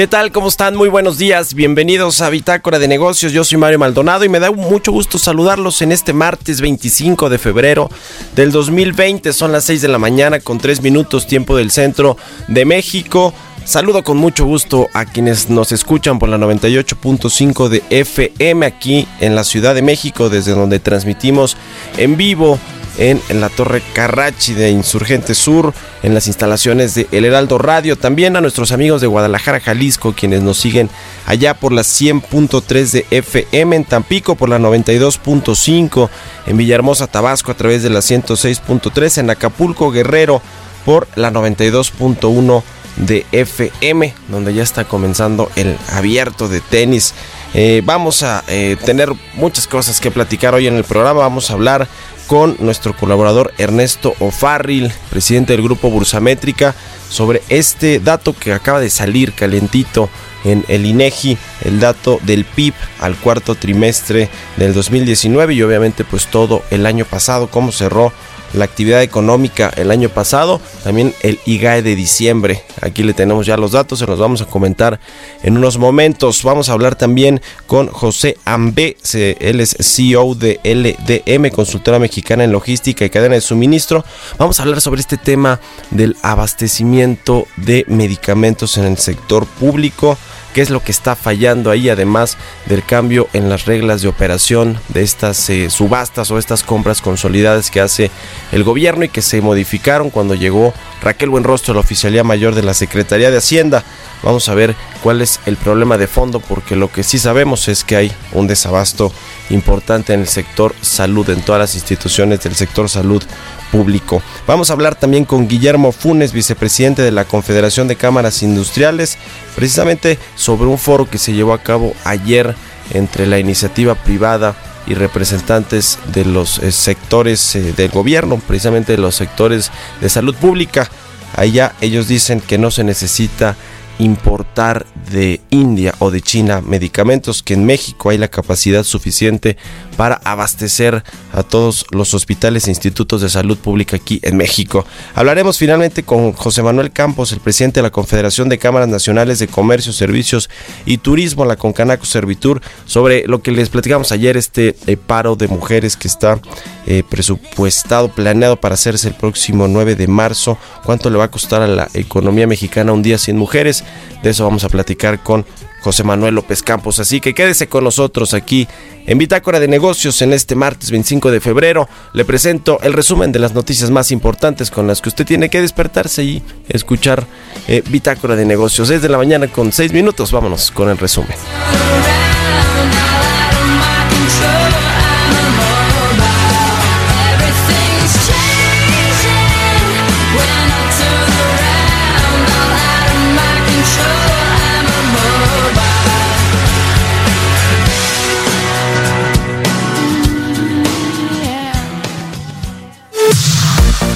¿Qué tal? ¿Cómo están? Muy buenos días. Bienvenidos a Bitácora de Negocios. Yo soy Mario Maldonado y me da mucho gusto saludarlos en este martes 25 de febrero del 2020. Son las 6 de la mañana con 3 minutos tiempo del centro de México. Saludo con mucho gusto a quienes nos escuchan por la 98.5 de FM aquí en la Ciudad de México, desde donde transmitimos en vivo en, la Torre Carrachi de Insurgente Sur, en las instalaciones de El Heraldo Radio. También a nuestros amigos de Guadalajara, Jalisco, quienes nos siguen allá por la 100.3 de FM, en Tampico por la 92.5, en Villahermosa, Tabasco a través de la 106.3, en Acapulco, Guerrero por la 92.1 de FM, donde ya está comenzando el abierto de tenis. Eh, vamos a eh, tener muchas cosas que platicar hoy en el programa. Vamos a hablar con nuestro colaborador Ernesto O'Farrill, presidente del grupo Bursamétrica, sobre este dato que acaba de salir calentito en el INEGI, el dato del PIB al cuarto trimestre del 2019 y obviamente pues todo el año pasado, cómo cerró la actividad económica el año pasado, también el IGAE de diciembre. Aquí le tenemos ya los datos, se los vamos a comentar en unos momentos. Vamos a hablar también con José Ambe, él es CEO de LDM, consultora mexicana en logística y cadena de suministro. Vamos a hablar sobre este tema del abastecimiento de medicamentos en el sector público qué es lo que está fallando ahí, además del cambio en las reglas de operación de estas eh, subastas o estas compras consolidadas que hace el gobierno y que se modificaron cuando llegó Raquel Buenrostro, la oficialía mayor de la Secretaría de Hacienda. Vamos a ver cuál es el problema de fondo, porque lo que sí sabemos es que hay un desabasto importante en el sector salud, en todas las instituciones del sector salud público. Vamos a hablar también con Guillermo Funes, vicepresidente de la Confederación de Cámaras Industriales, precisamente sobre un foro que se llevó a cabo ayer entre la iniciativa privada y representantes de los eh, sectores eh, del gobierno, precisamente de los sectores de salud pública. Allá ellos dicen que no se necesita importar de India o de China medicamentos, que en México hay la capacidad suficiente para abastecer a todos los hospitales e institutos de salud pública aquí en México. Hablaremos finalmente con José Manuel Campos, el presidente de la Confederación de Cámaras Nacionales de Comercio, Servicios y Turismo, la Concanaco Servitur, sobre lo que les platicamos ayer, este eh, paro de mujeres que está eh, presupuestado, planeado para hacerse el próximo 9 de marzo. ¿Cuánto le va a costar a la economía mexicana un día sin mujeres? De eso vamos a platicar con José Manuel López Campos. Así que quédese con nosotros aquí en Bitácora de Negocios en este martes 25 de febrero. Le presento el resumen de las noticias más importantes con las que usted tiene que despertarse y escuchar eh, Bitácora de Negocios. Desde la mañana con 6 minutos. Vámonos con el resumen.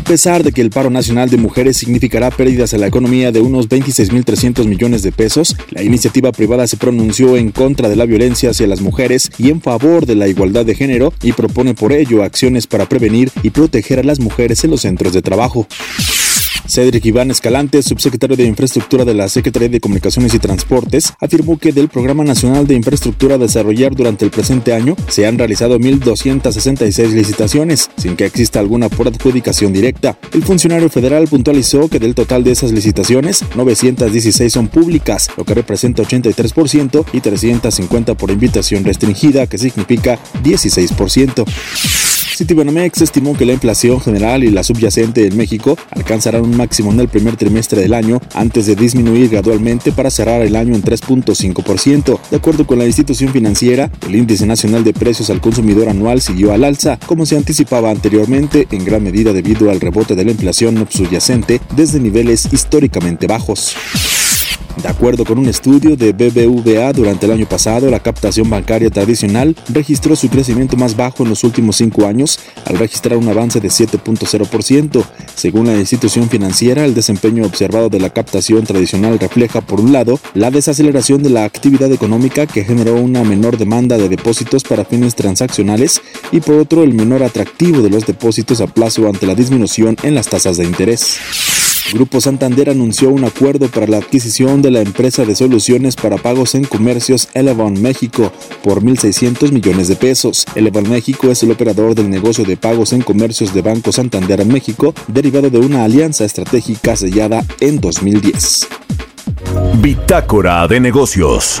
A pesar de que el paro nacional de mujeres significará pérdidas a la economía de unos 26.300 millones de pesos, la iniciativa privada se pronunció en contra de la violencia hacia las mujeres y en favor de la igualdad de género y propone por ello acciones para prevenir y proteger a las mujeres en los centros de trabajo. Cedric Iván Escalante, subsecretario de Infraestructura de la Secretaría de Comunicaciones y Transportes, afirmó que del Programa Nacional de Infraestructura a desarrollar durante el presente año se han realizado 1.266 licitaciones, sin que exista alguna por adjudicación directa. El funcionario federal puntualizó que del total de esas licitaciones, 916 son públicas, lo que representa 83%, y 350 por invitación restringida, que significa 16%. Citibanamex estimó que la inflación general y la subyacente en México alcanzarán un máximo en el primer trimestre del año antes de disminuir gradualmente para cerrar el año en 3.5%. De acuerdo con la institución financiera, el índice nacional de precios al consumidor anual siguió al alza, como se anticipaba anteriormente, en gran medida debido al rebote de la inflación subyacente desde niveles históricamente bajos. De acuerdo con un estudio de BBVA durante el año pasado, la captación bancaria tradicional registró su crecimiento más bajo en los últimos cinco años, al registrar un avance de 7.0%. Según la institución financiera, el desempeño observado de la captación tradicional refleja, por un lado, la desaceleración de la actividad económica que generó una menor demanda de depósitos para fines transaccionales y por otro, el menor atractivo de los depósitos a plazo ante la disminución en las tasas de interés. Grupo Santander anunció un acuerdo para la adquisición de la empresa de soluciones para pagos en comercios Elevon México por 1.600 millones de pesos. Elevon México es el operador del negocio de pagos en comercios de Banco Santander México, derivado de una alianza estratégica sellada en 2010. Bitácora de negocios.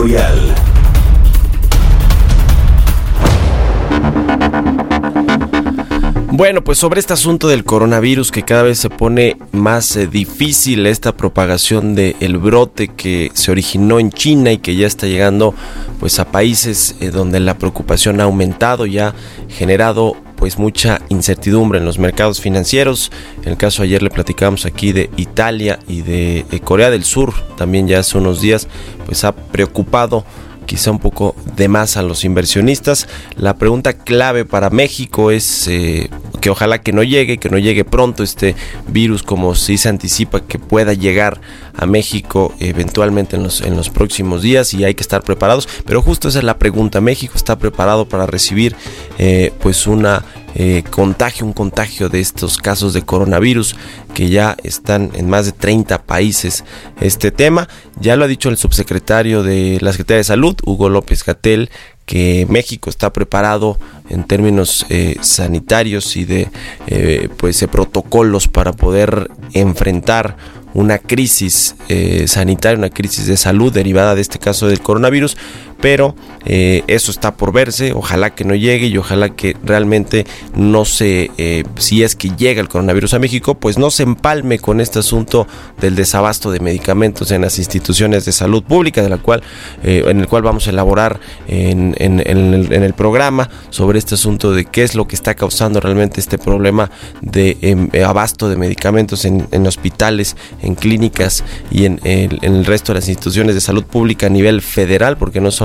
Editorial. Bueno, pues sobre este asunto del coronavirus que cada vez se pone más eh, difícil esta propagación del brote que se originó en China y que ya está llegando pues a países eh, donde la preocupación ha aumentado y ha generado pues mucha incertidumbre en los mercados financieros. En el caso ayer le platicamos aquí de Italia y de, de Corea del Sur, también ya hace unos días, pues ha preocupado quizá un poco de más a los inversionistas. La pregunta clave para México es eh, que ojalá que no llegue, que no llegue pronto este virus como si se anticipa que pueda llegar a México eventualmente en los, en los próximos días y hay que estar preparados. Pero justo esa es la pregunta. ¿México está preparado para recibir eh, pues una eh, contagio, un contagio de estos casos de coronavirus que ya están en más de 30 países este tema. Ya lo ha dicho el subsecretario de la Secretaría de Salud, Hugo López Gatel, que México está preparado en términos eh, sanitarios y de eh, pues, protocolos para poder enfrentar una crisis sanitaria, una crisis de salud derivada de este caso del coronavirus, pero eh, eso está por verse, ojalá que no llegue y ojalá que realmente no se, eh, si es que llega el coronavirus a México, pues no se empalme con este asunto del desabasto de medicamentos en las instituciones de salud pública, de la cual, en el cual vamos a elaborar en, el, programa sobre este asunto de qué es lo que está causando realmente este problema de em, abasto de medicamentos en, en hospitales en clínicas y en el, resto de las instituciones de salud pública a nivel federal, porque no es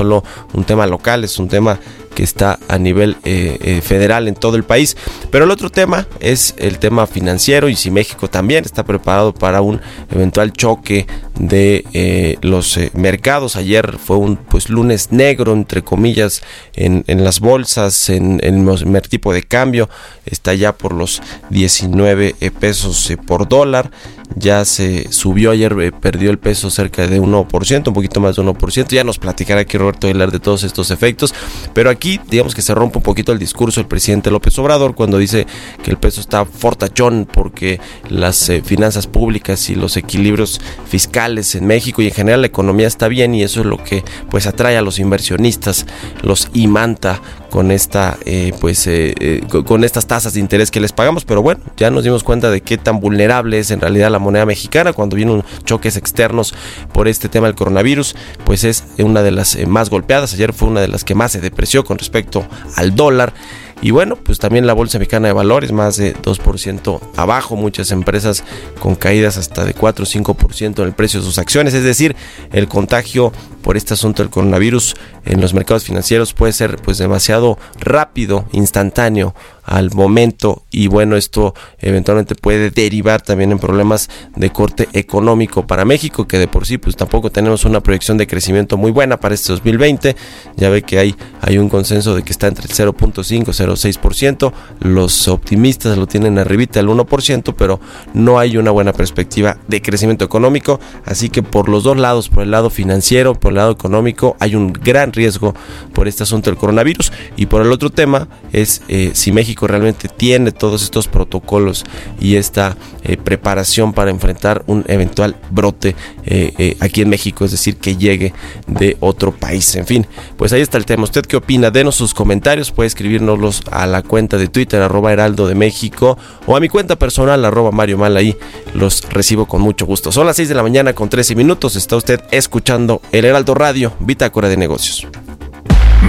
un tema local, es un tema que está a nivel eh, eh, federal en todo el país. Pero el otro tema es el tema financiero y si México también está preparado para un eventual choque de eh, los mercados. Ayer fue un pues lunes negro entre comillas en, las bolsas, en, el tipo de cambio está ya por los 19 pesos por dólar ya se subió ayer, perdió el peso cerca de 1%, un poquito más de 1%. Ya nos platicará aquí Roberto Aguilar de todos estos efectos. Pero aquí aquí digamos que se rompe un poquito el discurso del presidente López Obrador cuando dice que el peso está fortachón porque las eh, finanzas públicas y los equilibrios fiscales en México y en general la economía está bien y eso es lo que pues atrae a los inversionistas, los imanta con esta eh, pues eh, con estas tasas de interés que les pagamos. Pero bueno ya nos dimos cuenta de qué tan vulnerable es en realidad la moneda mexicana cuando vienen choques externos por este tema del coronavirus pues es una de las más golpeadas. Ayer fue una de las que más se depreció respecto al dólar. Y bueno, pues también la Bolsa Mexicana de Valores más de 2% abajo, muchas empresas con caídas hasta de 4 o 5% en el precio de sus acciones, es decir, el contagio por este asunto del coronavirus en los mercados financieros puede ser pues demasiado rápido, instantáneo al momento y bueno, esto eventualmente puede derivar también en problemas de corte económico para México, que de por sí pues tampoco tenemos una proyección de crecimiento muy buena para este 2020. Ya ve que hay, hay un consenso de que está entre el 0.5 y 0.6%. Los optimistas lo tienen arribita el 1%, pero no hay una buena perspectiva de crecimiento económico. Así que por los dos lados, por el lado financiero, por el lado económico, hay un gran riesgo por este asunto del coronavirus. Y por el otro tema es eh, si México realmente tiene todos estos protocolos y esta eh, preparación para enfrentar un eventual brote eh, aquí en México, es decir, que llegue de otro país. En fin, pues ahí está el tema. ¿Usted qué opina? Denos sus comentarios, puede escribirnos a la cuenta de Twitter, arroba Heraldo de México, o a mi cuenta personal, arroba Mario Mal, ahí los recibo con mucho gusto. Son las 6 de la mañana con 13 minutos, está usted escuchando el Heraldo Radio, Bitácora de Negocios.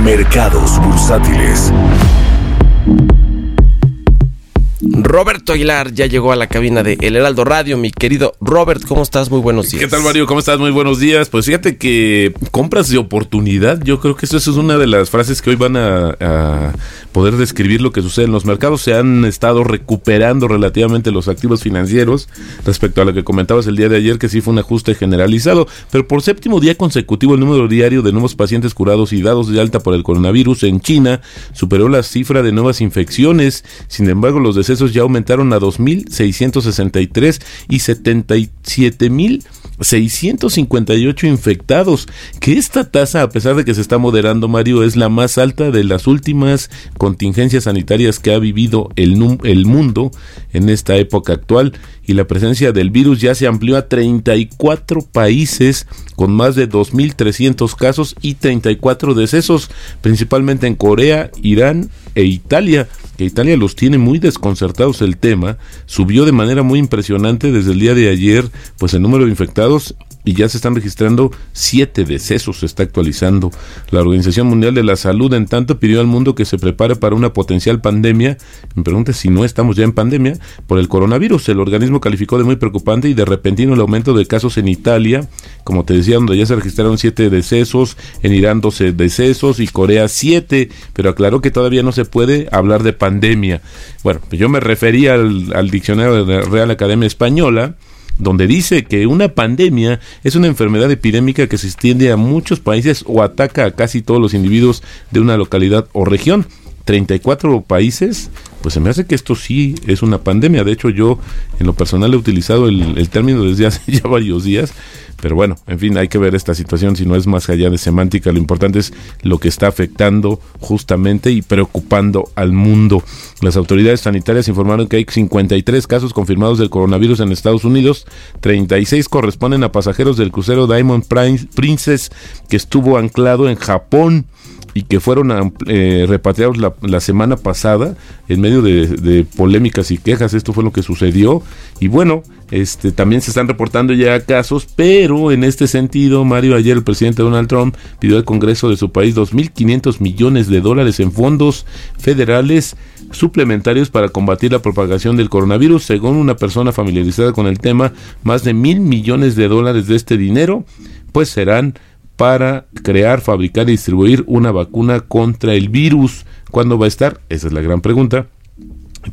Mercados bursátiles. Roberto Aguilar ya llegó a la cabina de El Heraldo Radio. Mi querido Robert, ¿cómo estás? Muy buenos días. ¿Qué tal, Mario? ¿Cómo estás? Muy buenos días. Pues fíjate que compras de oportunidad, yo creo que eso, es una de las frases que hoy van a, a, poder describir lo que sucede en los mercados. Se han estado recuperando relativamente los activos financieros respecto a lo que comentabas el día de ayer, que sí fue un ajuste generalizado. Pero por séptimo día consecutivo, el número diario de nuevos pacientes curados y dados de alta por el coronavirus en China superó la cifra de nuevas infecciones. Sin embargo, los decesos ya aumentaron a 2.663 y 77.658 infectados. Que esta tasa, a pesar de que se está moderando, Mario, es la más alta de las últimas contingencias sanitarias que ha vivido el mundo en esta época actual. Y la presencia del virus ya se amplió a 34 países con más de 2.300 casos y 34 decesos, principalmente en Corea, Irán e Italia que Italia los tiene muy desconcertados el tema, subió de manera muy impresionante desde el día de ayer, pues el número de infectados y ya se están registrando siete decesos, se está actualizando. La Organización Mundial de la Salud, en tanto, pidió al mundo que se prepare para una potencial pandemia. Me pregunta si no estamos ya en pandemia por el coronavirus. El organismo calificó de muy preocupante y de repentino el aumento de casos en Italia, como te decía, donde ya se registraron siete decesos, en Irán 12 decesos y Corea siete, pero aclaró que todavía no se puede hablar de pandemia. Bueno, yo me refería al, al diccionario de la Real Academia Española, donde dice que una pandemia es una enfermedad epidémica que se extiende a muchos países o ataca a casi todos los individuos de una localidad o región. 34 países, pues se me hace que esto sí es una pandemia. De hecho, yo en lo personal he utilizado el, término desde hace ya varios días pero bueno, en fin, hay que ver esta situación si no es más allá de semántica. Lo importante es lo que está afectando justamente y preocupando al mundo. Las autoridades sanitarias informaron que hay 53 casos confirmados del coronavirus en Estados Unidos. 36 corresponden a pasajeros del crucero Diamond Princess que estuvo anclado en Japón y que fueron eh, repatriados la, la, semana pasada en medio de, de, polémicas y quejas. Esto fue lo que sucedió. Y bueno, este, también se están reportando ya casos, pero en este sentido, Mario, ayer el presidente Donald Trump pidió al Congreso de su país 2.500 millones de dólares en fondos federales suplementarios para combatir la propagación del coronavirus. Según una persona familiarizada con el tema, más de mil millones de dólares de este dinero, pues serán para crear, fabricar y distribuir una vacuna contra el virus. ¿Cuándo va a estar? Esa es la gran pregunta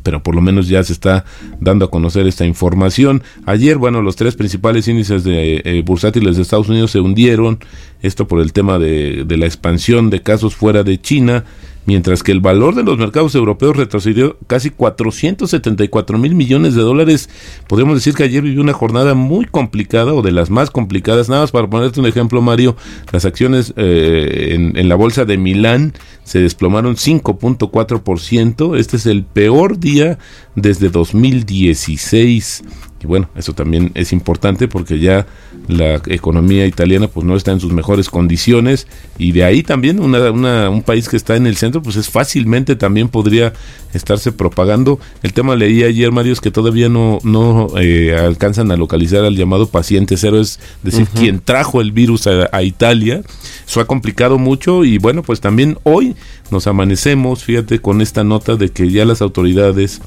pero por lo menos ya se está dando a conocer esta información. Ayer, bueno, los tres principales índices de eh, bursátiles de Estados Unidos se hundieron esto por el tema de, de la expansión de casos fuera de China, mientras que el valor de los mercados europeos retrocedió casi 474 mil millones de dólares. Podríamos decir que ayer vivió una jornada muy complicada o de las más complicadas. Nada más para ponerte un ejemplo, Mario, las acciones eh, en, en la bolsa de Milán se desplomaron 5.4%. Este es el peor día desde 2016. Y bueno, eso también es importante porque ya la economía italiana pues no está en sus mejores condiciones y de ahí también una, una, un país que está en el centro pues es fácilmente también podría estarse propagando. El tema leí ayer, Mario, es que todavía no, no eh, alcanzan a localizar al llamado paciente cero, es decir, quien trajo el virus a, a Italia. Eso ha complicado mucho y bueno, pues también hoy nos amanecemos, fíjate, con esta nota de que ya las autoridades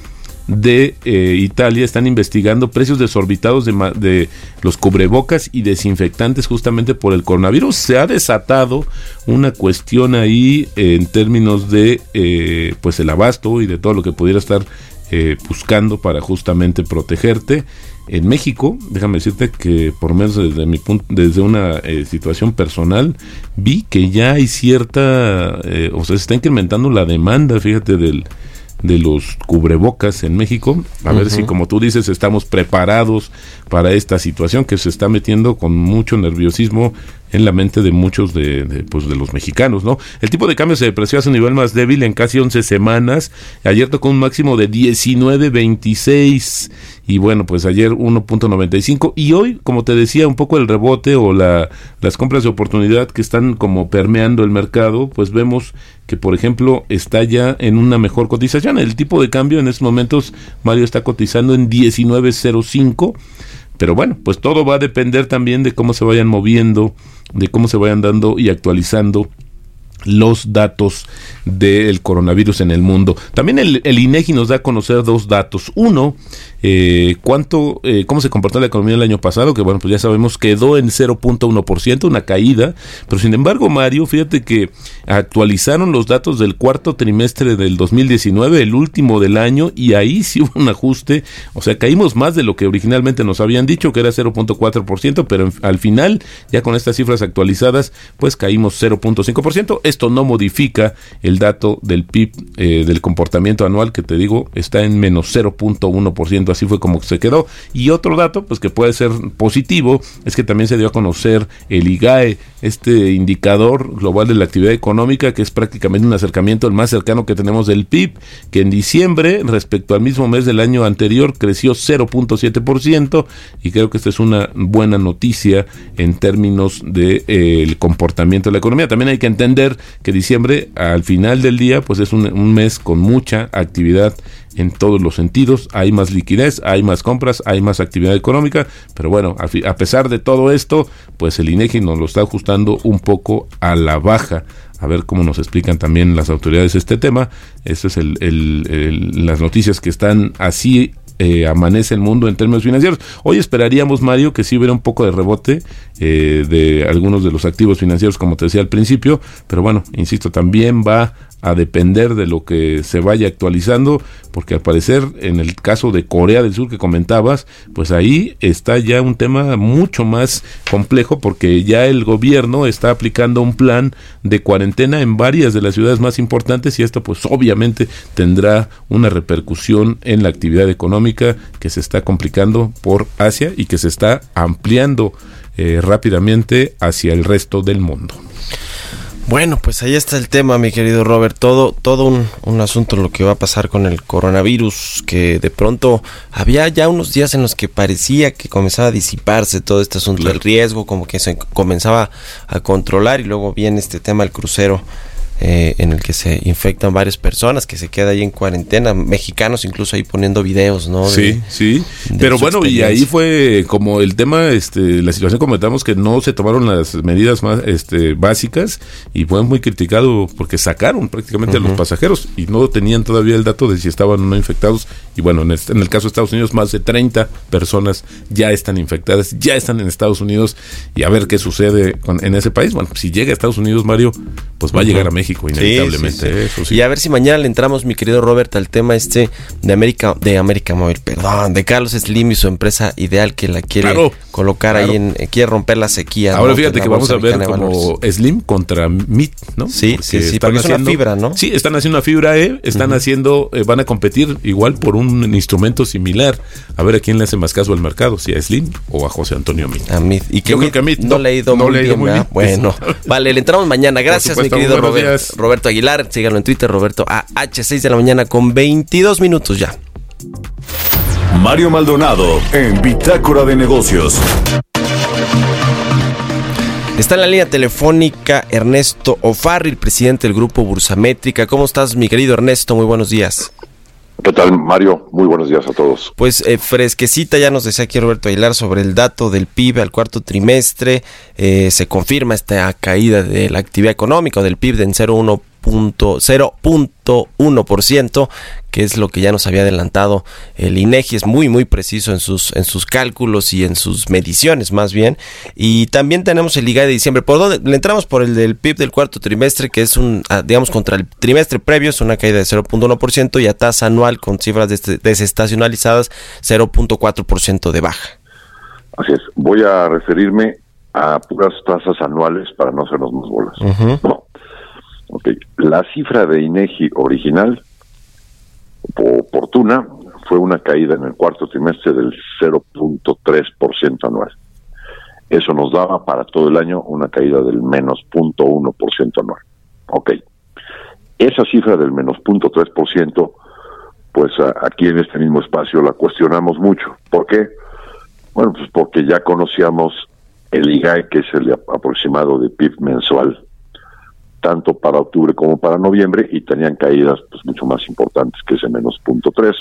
de eh, Italia están investigando precios desorbitados de, de los cubrebocas y desinfectantes justamente por el coronavirus. Se ha desatado una cuestión ahí eh, en términos de eh, pues el abasto y de todo lo que pudiera estar eh, buscando para justamente protegerte. En México, déjame decirte que por menos desde mi punto, desde una situación personal, vi que ya hay cierta, o sea, se está incrementando la demanda, fíjate, del, de los cubrebocas en México. A ver si, como tú dices, estamos preparados para esta situación que se está metiendo con mucho nerviosismo en la mente de muchos de, pues, de los mexicanos, ¿no? El tipo de cambio se depreció a su nivel más débil en casi 11 semanas. Ayer tocó un máximo de 19.26 y bueno, pues ayer 1.95 y hoy, como te decía, un poco el rebote o la, las compras de oportunidad que están como permeando el mercado, pues vemos que por ejemplo está ya en una mejor cotización. El tipo de cambio en estos momentos, Mario está cotizando en 19.05. Pero bueno, pues todo va a depender también de cómo se vayan moviendo, de cómo se vayan dando y actualizando los datos del coronavirus en el mundo. También el, INEGI nos da a conocer dos datos. Uno, eh, cuánto, eh, cómo se comportó la economía el año pasado, que bueno, pues ya sabemos quedó en 0.1%, una caída, pero sin embargo, Mario, fíjate que actualizaron los datos del cuarto trimestre del 2019, el último del año, y ahí sí hubo un ajuste, o sea, caímos más de lo que originalmente nos habían dicho, que era 0.4%, pero en, al final, ya con estas cifras actualizadas, pues caímos 0.5%. Esto no modifica el dato del PIB eh, del comportamiento anual que te digo está en menos 0.1%, así fue como se quedó. Y otro dato, pues que puede ser positivo, es que también se dio a conocer el IGAE, este indicador global de la actividad económica, que es prácticamente un acercamiento el más cercano que tenemos del PIB, que en diciembre, respecto al mismo mes del año anterior, creció 0.7%, y creo que esta es una buena noticia en términos del de, eh, comportamiento de la economía. También hay que entender que diciembre, al final del día, pues es un, mes con mucha actividad en todos los sentidos, hay más liquidez, hay más compras, hay más actividad económica, pero bueno, a, pesar de todo esto, pues el INEGI nos lo está ajustando un poco a la baja. A ver cómo nos explican también las autoridades este tema. Esto es el, las noticias que están así eh, amanece el mundo en términos financieros. Hoy esperaríamos, Mario, que sí hubiera un poco de rebote eh, de algunos de los activos financieros, como te decía al principio, pero bueno, insisto, también va a depender de lo que se vaya actualizando, porque al parecer en el caso de Corea del Sur que comentabas, pues ahí está ya un tema mucho más complejo porque ya el gobierno está aplicando un plan de cuarentena en varias de las ciudades más importantes y esto pues obviamente tendrá una repercusión en la actividad económica que se está complicando por Asia y que se está ampliando eh, rápidamente hacia el resto del mundo. Bueno, pues ahí está el tema, mi querido Robert. Todo, todo un, un, asunto lo que va a pasar con el coronavirus, que de pronto había ya unos días en los que parecía que comenzaba a disiparse todo este asunto del riesgo, como que se comenzaba a controlar y luego viene este tema del crucero. Eh, en el que se infectan varias personas, que se queda ahí en cuarentena, mexicanos incluso ahí poniendo videos, ¿no? De, sí, sí. De Pero bueno, y ahí fue como el tema, este, la situación comentamos que no se tomaron las medidas más este, básicas y fue muy criticado porque sacaron prácticamente uh -huh. a los pasajeros y no tenían todavía el dato de si estaban o no infectados. Y bueno, en, este, en el caso de Estados Unidos, más de 30 personas ya están infectadas, ya están en Estados Unidos y a ver qué sucede con, en ese país. Bueno, si llega a Estados Unidos, Mario, pues va uh -huh. a llegar a México México, inevitablemente. Eso sí. Y a ver si mañana le entramos, mi querido Robert, al tema este de América, de América Móvil, perdón, de Carlos Slim y su empresa ideal que la quiere Claro, colocar ahí en, eh, quiere romper la sequía. Ahora ¿no? fíjate que vamos a ver como. Slim contra Meat, ¿no? Sí, sí, sí, están porque es una fibra, ¿no? Sí, están haciendo una fibra E, están haciendo, eh, van a competir igual por un instrumento similar. A ver a quién le hace más caso al mercado, si a Slim o a José Antonio Meat. A Mid. Y que Yo creo Mid que a Mid no, no- le ha ido no muy bien, muy ¿verdad? bien. Bueno, vale, le entramos mañana. Gracias, supuesto, mi querido Robert, días. Roberto Aguilar. Síganlo en Twitter, Roberto AH, 6 de la mañana con 22 minutos ya. Mario Maldonado en Bitácora de Negocios. Está en la línea telefónica Ernesto Ofarril, presidente del grupo Bursamétrica. ¿Cómo estás, mi querido Ernesto? Muy buenos días. ¿Qué tal, Mario? Muy buenos días a todos. Pues eh, fresquecita, ya nos decía aquí Roberto Aguilar sobre el dato del PIB al cuarto trimestre. Eh, se confirma esta caída de la actividad económica del PIB en 0,1 punto- 0.1%, que es lo que ya nos había adelantado el INEGI. Es muy, muy preciso en sus, en sus cálculos y en sus mediciones, más bien. Y también tenemos el IGAE de diciembre. ¿Por dónde? Le entramos por el del PIB del cuarto trimestre, que es un, ah, digamos, contra el trimestre previo, es una caída de 0.1% y a tasa anual con cifras des- desestacionalizadas, 0.4% de baja. Así es. Voy a referirme a puras tasas anuales para no hacernos más bolas. No. Ok. La cifra de INEGI original, oportuna, fue una caída en el cuarto trimestre del 0.3% anual. Eso nos daba para todo el año una caída del menos 0.1% anual. Ok. Esa cifra del menos 0.3%, pues aquí en este mismo espacio la cuestionamos mucho. ¿Por qué? Bueno, pues porque ya conocíamos el IGAE, que es el aproximado de PIB mensual, tanto para octubre como para noviembre, y tenían caídas pues mucho más importantes que ese menos punto tres.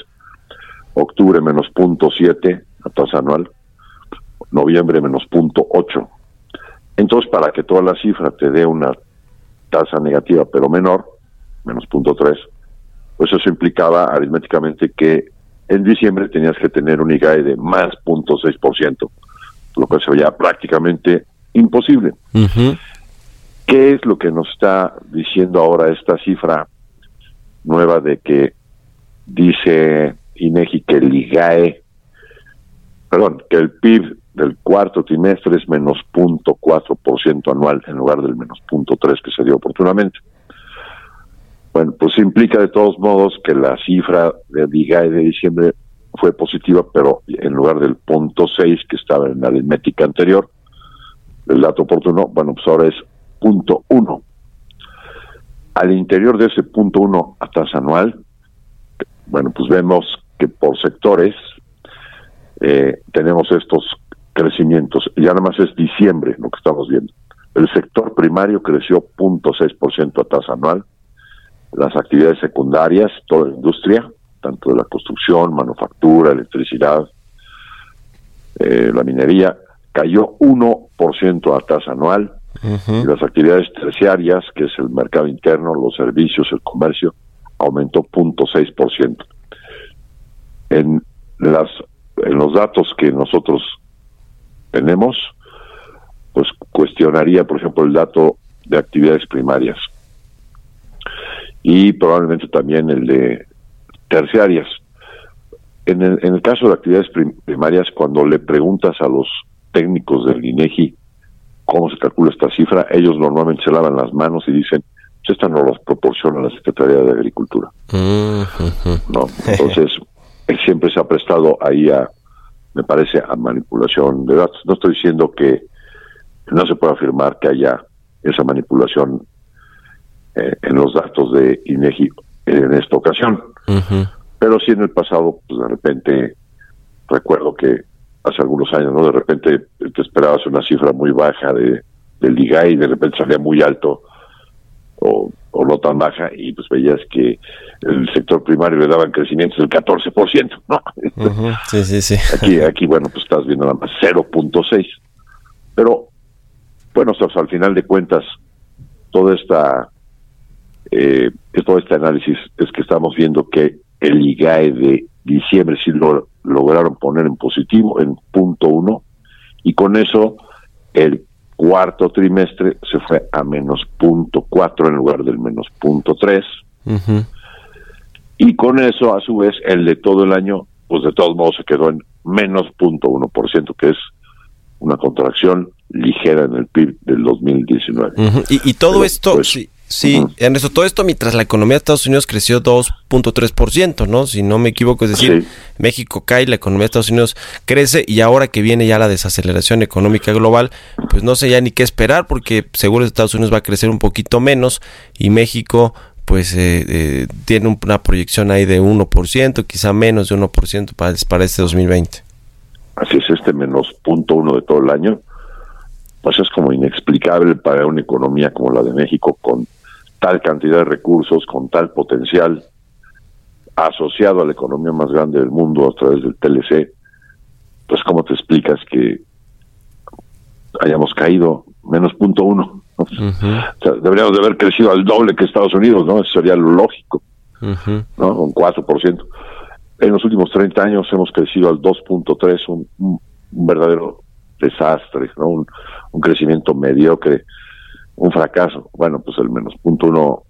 Octubre menos punto siete a tasa anual, noviembre menos punto ocho. Entonces, para que toda la cifra te dé una tasa negativa pero menor, menos punto tres, pues eso implicaba aritméticamente que en diciembre tenías que tener un IGAE de más 0.6%, lo que se veía prácticamente imposible. ¿Qué es lo que nos está diciendo ahora esta cifra nueva de que dice INEGI que el IGAE, perdón, que el PIB del cuarto trimestre es menos 0.4% anual en lugar del menos 0.3 que se dio oportunamente? Bueno, pues implica de todos modos que la cifra del IGAE de diciembre fue positiva, pero en lugar del punto 6 que estaba en la aritmética anterior, el dato oportuno, bueno, pues ahora es punto 1. Al interior de ese punto 1 a tasa anual, bueno, pues vemos que por sectores eh, tenemos estos crecimientos. Ya nada más es diciembre lo que estamos viendo. El sector primario creció 0.6% a tasa anual. Las actividades secundarias, toda la industria, tanto de la construcción, manufactura, electricidad, eh, la minería, cayó 1% a tasa anual. Y las actividades terciarias, que es el mercado interno, los servicios, el comercio, aumentó 0.6%. En, las, en los datos que nosotros tenemos, pues cuestionaría, por ejemplo, el dato de actividades primarias y probablemente también el de terciarias. En el, en el caso de actividades prim- primarias, cuando le preguntas a los técnicos del INEGI cómo se calcula esta cifra, ellos normalmente se lavan las manos y dicen, pues esta no los proporciona la Secretaría de Agricultura. ¿no? Entonces, él siempre se ha prestado ahí a, me parece, a manipulación de datos. No estoy diciendo que no se puede afirmar que haya esa manipulación eh, en los datos de INEGI en esta ocasión. Pero sí en el pasado, pues de repente, recuerdo que hace algunos años, ¿no? De repente te esperabas una cifra muy baja de, del IGAE y de repente salía muy alto o, o no tan baja y pues veías que el sector primario le daban crecimientos del 14%, ¿no? Sí, sí, sí. Aquí, aquí, bueno, pues estás viendo nada más 0.6. Pero, bueno, o sea, al final de cuentas, toda esta, eh, todo este análisis es que estamos viendo que el IGAE de diciembre sí lo lograron poner en positivo, en punto uno, y con eso el cuarto trimestre se fue a menos punto cuatro en lugar del menos punto tres. Y con eso, a su vez, el de todo el año, pues de todos modos se quedó en menos punto uno por ciento, que es una contracción ligera en el PIB del 2019. y, y, todo esto, pues, sí, sí Ernesto, todo esto mientras la economía de Estados Unidos creció 2.3%, ¿no? Si no me equivoco, es decir, México cae, la economía de Estados Unidos crece y ahora que viene ya la desaceleración económica global, pues no sé ya ni qué esperar porque seguro Estados Unidos va a crecer un poquito menos y México pues eh, eh, tiene una proyección ahí de 1%, quizá menos de 1% para, para este 2020. Así es, este menos punto uno de todo el año pues es como inexplicable para una economía como la de México con tal cantidad de recursos, con tal potencial asociado a la economía más grande del mundo a través del TLC, pues cómo te explicas que hayamos caído menos punto uno. deberíamos de haber crecido al doble que Estados Unidos, ¿no? Eso sería lo lógico, ¿no? Un 4%. En los últimos 30 años hemos crecido al 2.3, un, un verdadero desastre, ¿no? Un, un crecimiento mediocre, un fracaso. Bueno, pues el menos punto uno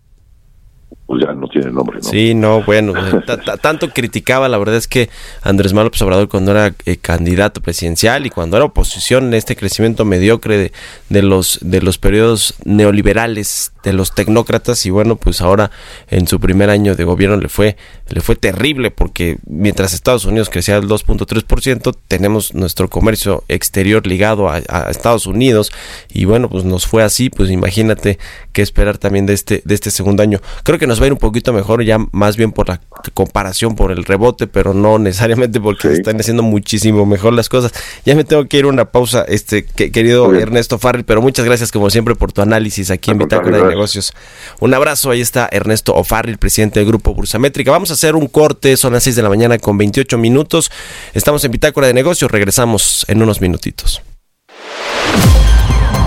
pues ya no tiene nombre. ¿no? Sí, no, bueno, tanto criticaba, la verdad es que Andrés Manuel López Obrador cuando era eh, candidato presidencial y cuando era oposición este crecimiento mediocre de, de, los de los periodos neoliberales de los tecnócratas y bueno, pues ahora en su primer año de gobierno le fue le fue terrible porque mientras Estados Unidos crecía al 2.3%, tenemos nuestro comercio exterior ligado a, a, Estados Unidos y bueno, pues nos fue así, pues imagínate qué esperar también de este de este segundo año. Creo que nos va a ir un poquito mejor, ya más bien por la comparación, por el rebote, pero no necesariamente porque están haciendo muchísimo mejor las cosas. Ya me tengo que ir a una pausa, este querido Ernesto Farrell, pero muchas gracias como siempre por tu análisis aquí en Bitácora de Negocios. Un abrazo, ahí está Ernesto O'Farrill, presidente del Grupo Bursamétrica. Vamos a hacer un corte, son las 6 de la mañana con 28 minutos. Estamos en Bitácora de Negocios, regresamos en unos minutitos.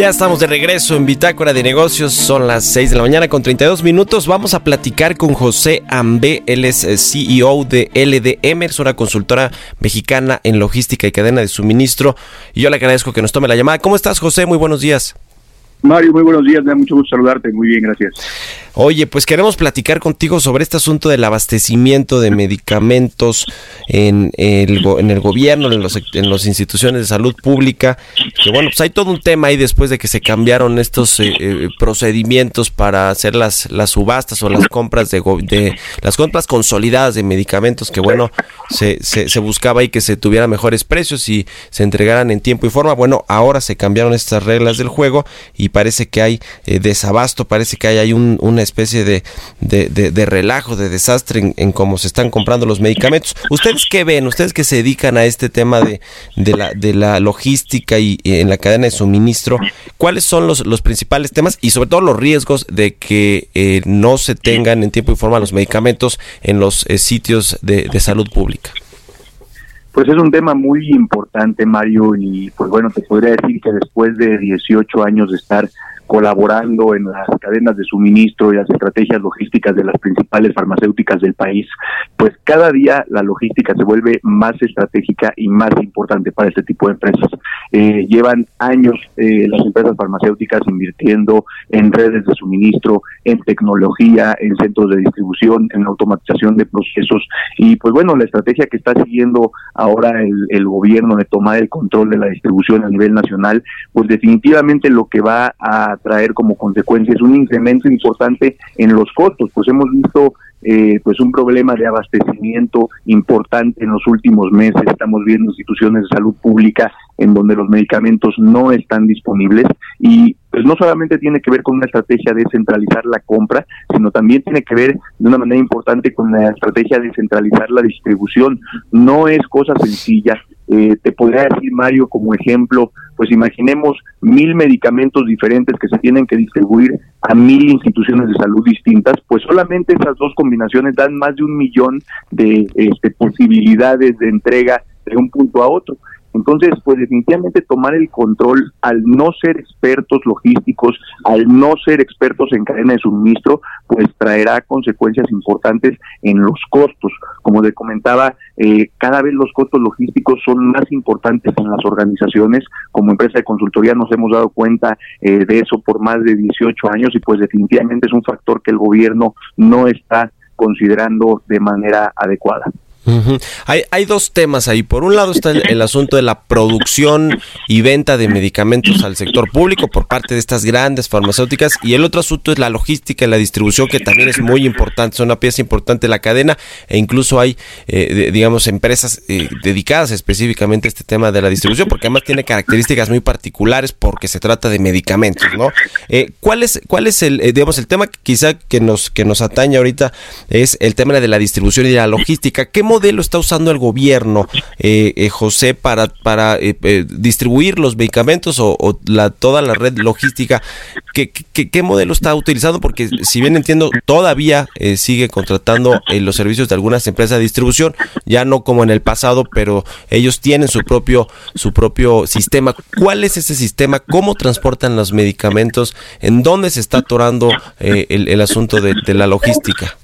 Ya estamos de regreso en Bitácora de Negocios, son las 6 de la mañana con 32 minutos. Vamos a platicar con José Ambe, él es eh, CEO de LDM, es una consultora mexicana en logística y cadena de suministro. Y yo le agradezco que nos tome la llamada. ¿Cómo estás, José? Muy buenos días. Mario, muy buenos días, me da mucho gusto saludarte. Muy bien, gracias. Oye, pues queremos platicar contigo sobre este asunto del abastecimiento de medicamentos en el, en el gobierno, en, los, en las instituciones de salud pública. Que bueno, pues hay todo un tema ahí después de que se cambiaron estos eh, eh, procedimientos para hacer las, las subastas o las compras de, de, las compras consolidadas de medicamentos. Que bueno, se, se, buscaba ahí que se tuvieran mejores precios y se entregaran en tiempo y forma. Bueno, ahora se cambiaron estas reglas del juego y parece que hay eh, desabasto, parece que hay, hay un, una especie de, de, relajo, de desastre en, cómo se están comprando los medicamentos. ¿Ustedes qué ven? ¿Ustedes que se dedican a este tema de, de, la, de la logística y, en la cadena de suministro? ¿Cuáles son los, los principales temas y sobre todo los riesgos de que eh, no se tengan en tiempo y forma los medicamentos en los eh, sitios de, de salud pública? Pues es un tema muy importante, Mario, y pues bueno, te podría decir que después de 18 años de estar colaborando en las cadenas de suministro y las estrategias logísticas de las principales farmacéuticas del país, pues cada día la logística se vuelve más estratégica y más importante para este tipo de empresas. Eh, llevan años eh, las empresas farmacéuticas invirtiendo en redes de suministro, en tecnología, en centros de distribución, en automatización de procesos y pues bueno, la estrategia que está siguiendo ahora el, el gobierno de tomar el control de la distribución a nivel nacional, pues definitivamente lo que va a traer como consecuencia es un incremento importante en los costos, pues hemos visto eh, pues un problema de abastecimiento importante en los últimos meses. Estamos viendo instituciones de salud pública en donde los medicamentos no están disponibles y pues no solamente tiene que ver con una estrategia de centralizar la compra, sino también tiene que ver de una manera importante con la estrategia de centralizar la distribución. No es cosa sencilla. Eh, te podría decir, Mario, como ejemplo, pues imaginemos mil medicamentos diferentes que se tienen que distribuir a mil instituciones de salud distintas, pues solamente esas dos combinaciones dan más de un millón de este, posibilidades de entrega de un punto a otro. Entonces, pues definitivamente tomar el control al no ser expertos logísticos, al no ser expertos en cadena de suministro, pues traerá consecuencias importantes en los costos. Como le comentaba, eh, cada vez los costos logísticos son más importantes en las organizaciones. Como empresa de consultoría nos hemos dado cuenta eh, de eso por más de 18 años y pues definitivamente es un factor que el gobierno no está considerando de manera adecuada hay, hay, dos temas ahí. Por un lado está el, asunto de la producción y venta de medicamentos al sector público por parte de estas grandes farmacéuticas y el otro asunto es la logística y la distribución que también es muy importante, es una pieza importante de la cadena e incluso hay, eh, digamos, empresas eh, dedicadas específicamente a este tema de la distribución porque además tiene características muy particulares porque se trata de medicamentos, ¿no? Eh, ¿Cuál es, cuál es el, digamos, el tema quizá que nos, que nos atañe ahorita es el tema de la distribución y la logística? ¿Qué modelo está usando el gobierno, eh, eh, José, para, para eh, distribuir los medicamentos o, toda la red logística? ¿Qué, qué, modelo está utilizando? Porque si bien entiendo, todavía sigue contratando los servicios de algunas empresas de distribución, ya no como en el pasado, pero ellos tienen su propio, su propio sistema. ¿Cuál es ese sistema? ¿Cómo transportan los medicamentos? ¿En dónde se está atorando el, asunto de la logística?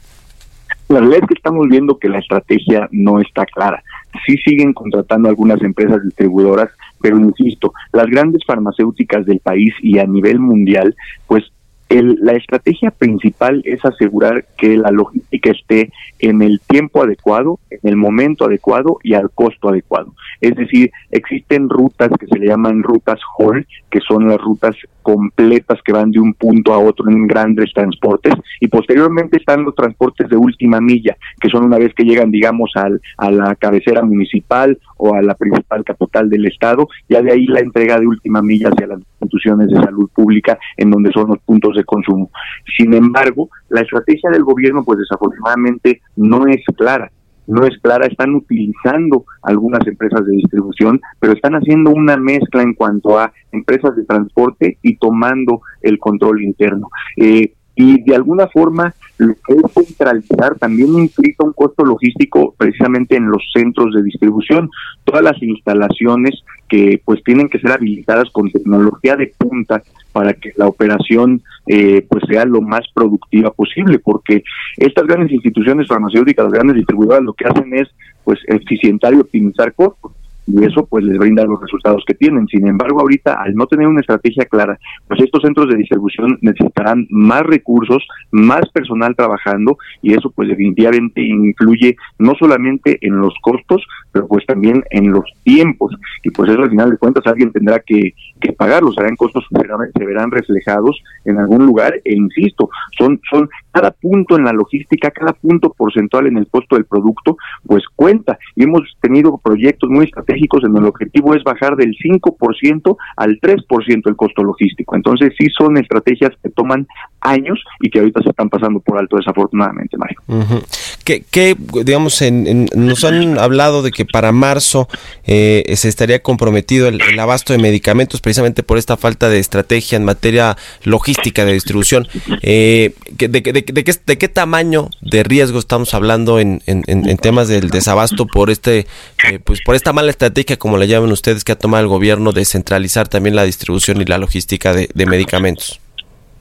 La realidad es que estamos viendo que la estrategia no está clara. Sí siguen contratando algunas empresas distribuidoras, pero insisto, las grandes farmacéuticas del país y a nivel mundial, pues el, la estrategia principal es asegurar que la logística esté en el tiempo adecuado, en el momento adecuado y al costo adecuado. Es decir, existen rutas que se le llaman rutas Hall, que son las rutas completas que van de un punto a otro en grandes transportes, y posteriormente están los transportes de última milla, que son una vez que llegan, digamos, al, a la cabecera municipal o a la principal capital del estado, ya de ahí la entrega de última milla hacia las instituciones de salud pública, en donde son los puntos de consumo. Sin embargo, la estrategia del gobierno, pues desafortunadamente, no es clara no es clara, están utilizando algunas empresas de distribución, pero están haciendo una mezcla en cuanto a empresas de transporte y tomando el control interno. Eh, y de alguna forma lo que es centralizar también implica un costo logístico precisamente en los centros de distribución. Todas las instalaciones que pues tienen que ser habilitadas con tecnología de punta para que la operación eh, pues sea lo más productiva posible, porque estas grandes instituciones farmacéuticas, las grandes distribuidoras, lo que hacen es pues eficientar y optimizar costos y eso pues les brinda los resultados que tienen. Sin embargo, ahorita al no tener una estrategia clara, pues estos centros de distribución necesitarán más recursos, más personal trabajando y eso pues definitivamente influye no solamente en los costos, pero pues también en los tiempos. Y pues eso al final de cuentas alguien tendrá que, que pagarlos, serán costos que se verán reflejados en algún lugar e insisto, son, son cada punto en la logística, cada punto porcentual en el costo del producto, pues cuenta. Y hemos tenido proyectos muy estratégicos en donde el objetivo es bajar del 5% al 3% el costo logístico. Entonces sí son estrategias que toman años y que ahorita se están pasando por alto desafortunadamente, Mario. ¿Qué, digamos, en, nos han hablado de que para marzo eh, se estaría comprometido el, abasto de medicamentos precisamente por esta falta de estrategia en materia logística de distribución. Eh, de, de, de, qué, tamaño de riesgo estamos hablando en, temas del desabasto por este, eh, pues por esta mala estrategia, como le llaman ustedes, que ha tomado el gobierno de centralizar también la distribución y la logística de, medicamentos?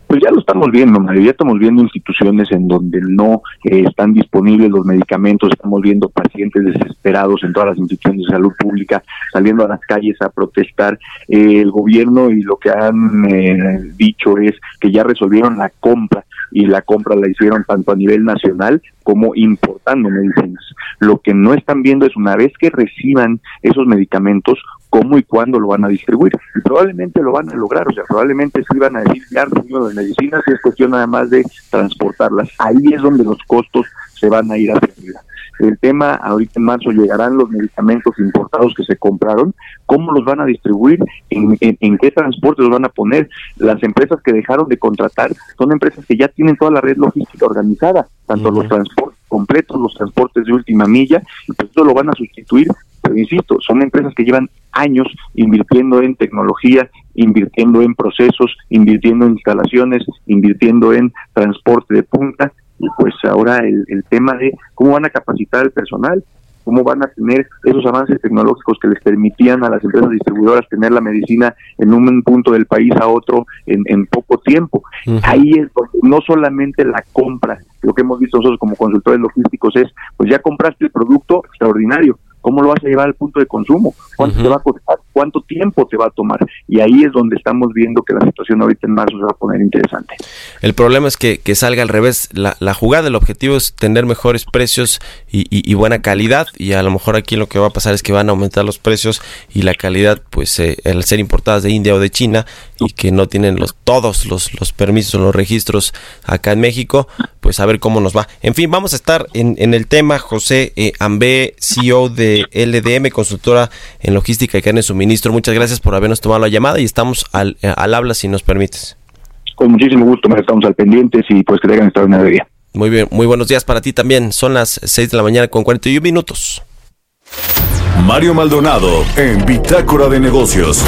Pues ya lo estamos viendo, Mario, ya estamos viendo instituciones en donde no eh, están disponibles los medicamentos, estamos viendo pacientes desesperados en todas las instituciones de salud pública saliendo a las calles a protestar. Eh, el gobierno y lo que han eh, dicho es que ya resolvieron la compra y la compra la hicieron tanto a nivel nacional como importando medicinas. Lo que no están viendo es una vez que reciban esos medicamentos, cómo y cuándo lo van a distribuir. Y probablemente lo van a lograr, o sea, probablemente sí van a decir ya de medicinas y es cuestión nada más de transportarlas. Ahí es donde los costos se van a ir a arriba. El tema, ahorita en marzo llegarán los medicamentos importados que se compraron, cómo los van a distribuir, en, qué transporte los van a poner. Las empresas que dejaron de contratar son empresas que ya tienen toda la red logística organizada, tanto los transportes completos, los transportes de última milla, y pues eso lo van a sustituir pero insisto, son empresas que llevan años invirtiendo en tecnología, invirtiendo en procesos, invirtiendo en instalaciones, invirtiendo en transporte de punta y pues ahora el, el tema de cómo van a capacitar el personal, cómo van a tener esos avances tecnológicos que les permitían a las empresas distribuidoras tener la medicina en un punto del país a otro en, en poco tiempo. Ahí es donde no solamente la compra, lo que hemos visto nosotros como consultores logísticos es, pues ya compraste el producto extraordinario, ¿Cómo lo vas a llevar al punto de consumo? ¿Cuánto te va a costar? ¿Cuánto tiempo te va a tomar? Y ahí es donde estamos viendo que la situación ahorita en marzo se va a poner interesante. El problema es que, que salga al revés. La, la, jugada, el objetivo es tener mejores precios y, y, y, buena calidad. Y a lo mejor aquí lo que va a pasar es que van a aumentar los precios y la calidad, pues eh, al ser importadas de India o de China y que no tienen los, todos los, los permisos o los registros acá en México, pues a ver cómo nos va. En fin, vamos a estar en, en el tema. José eh, Ambé, CEO de LDM, consultora en logística y carne de suministro. Muchas gracias por habernos tomado la llamada y estamos al, eh, al habla si nos permites. Con muchísimo gusto, estamos al pendiente y pues que tengan extraordinario día. Muy bien, muy buenos días para ti también. Son las 6 de la mañana con 41 minutos. Mario Maldonado en Bitácora de Negocios.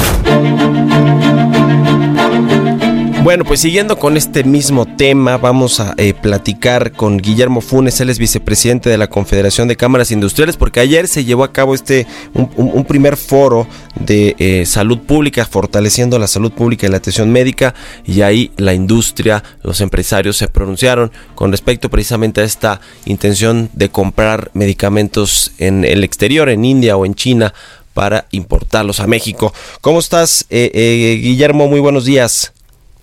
Bueno, pues siguiendo con este mismo tema, vamos a eh, platicar con Guillermo Funes, él es vicepresidente de la Confederación de Cámaras Industriales, porque ayer se llevó a cabo este un, primer foro de eh, salud pública, fortaleciendo la salud pública y la atención médica, y ahí la industria, los empresarios se pronunciaron con respecto precisamente a esta intención de comprar medicamentos en el exterior, en India o en China, para importarlos a México. ¿Cómo estás, eh, eh, Guillermo? Muy buenos días.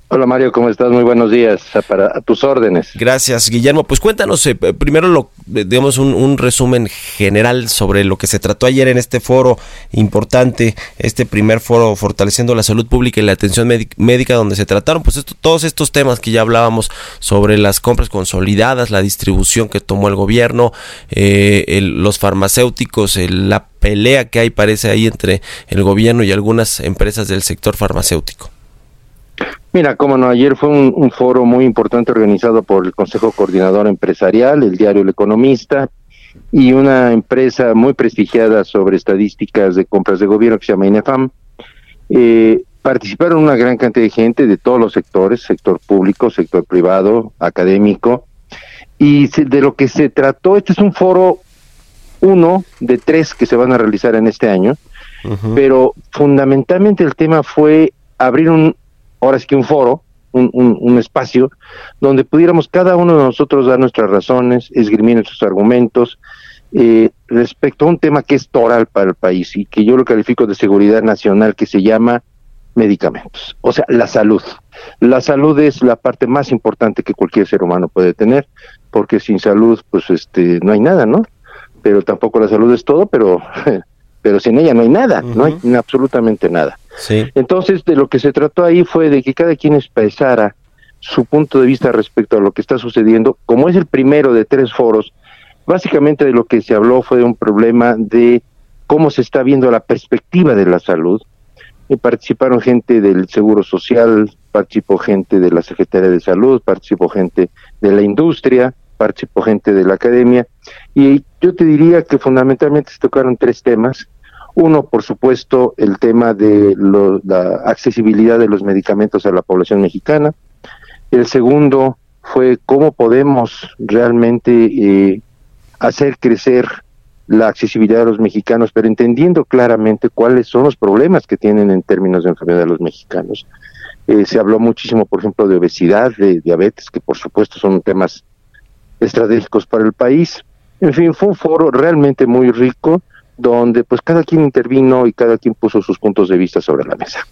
Hola Mario, ¿cómo estás? Muy buenos días. Para a tus órdenes. Gracias, Guillermo. Pues cuéntanos eh, primero lo, digamos un, un, resumen general sobre lo que se trató ayer en este foro importante, este primer foro fortaleciendo la salud pública y la atención médica, donde se trataron pues esto, todos estos temas que ya hablábamos sobre las compras consolidadas, la distribución que tomó el gobierno, eh, el, los farmacéuticos, el, la pelea que hay parece ahí entre el gobierno y algunas empresas del sector farmacéutico. Mira, como no, ayer fue un, un, foro muy importante organizado por el Consejo Coordinador Empresarial, el diario El Economista y una empresa muy prestigiada sobre estadísticas de compras de gobierno que se llama INEFAM. Eh, participaron una gran cantidad de gente de todos los sectores, sector público, sector privado, académico, y se, de lo que se trató, este es un foro uno de tres que se van a realizar en este año, uh -huh. pero fundamentalmente el tema fue abrir un, ahora es que un foro, un, un, un, espacio, donde pudiéramos cada uno de nosotros dar nuestras razones, esgrimir nuestros argumentos eh, respecto a un tema que es toral para el país y que yo lo califico de seguridad nacional, que se llama medicamentos, o sea, la salud. La salud es la parte más importante que cualquier ser humano puede tener, porque sin salud, pues, este, no hay nada, ¿no? Pero tampoco la salud es todo, pero, pero sin ella no hay nada, uh -huh. no hay absolutamente nada. Sí. Entonces, de lo que se trató ahí fue de que cada quien expresara su punto de vista respecto a lo que está sucediendo. Como es el primero de tres foros, básicamente de lo que se habló fue de un problema de cómo se está viendo la perspectiva de la salud. Y participaron gente del Seguro Social, participó gente de la Secretaría de Salud, participó gente de la industria, participó gente de la academia. Y yo te diría que fundamentalmente se tocaron tres temas uno, por supuesto, el tema de la accesibilidad de los medicamentos a la población mexicana. El segundo fue cómo podemos realmente eh, hacer crecer la accesibilidad de los mexicanos, pero entendiendo claramente cuáles son los problemas que tienen en términos de enfermedad de los mexicanos. Eh, se habló muchísimo, por ejemplo, de obesidad, de diabetes, que por supuesto son temas estratégicos para el país. En fin, fue un foro realmente muy rico donde pues cada quien intervino y cada quien puso sus puntos de vista sobre la mesa.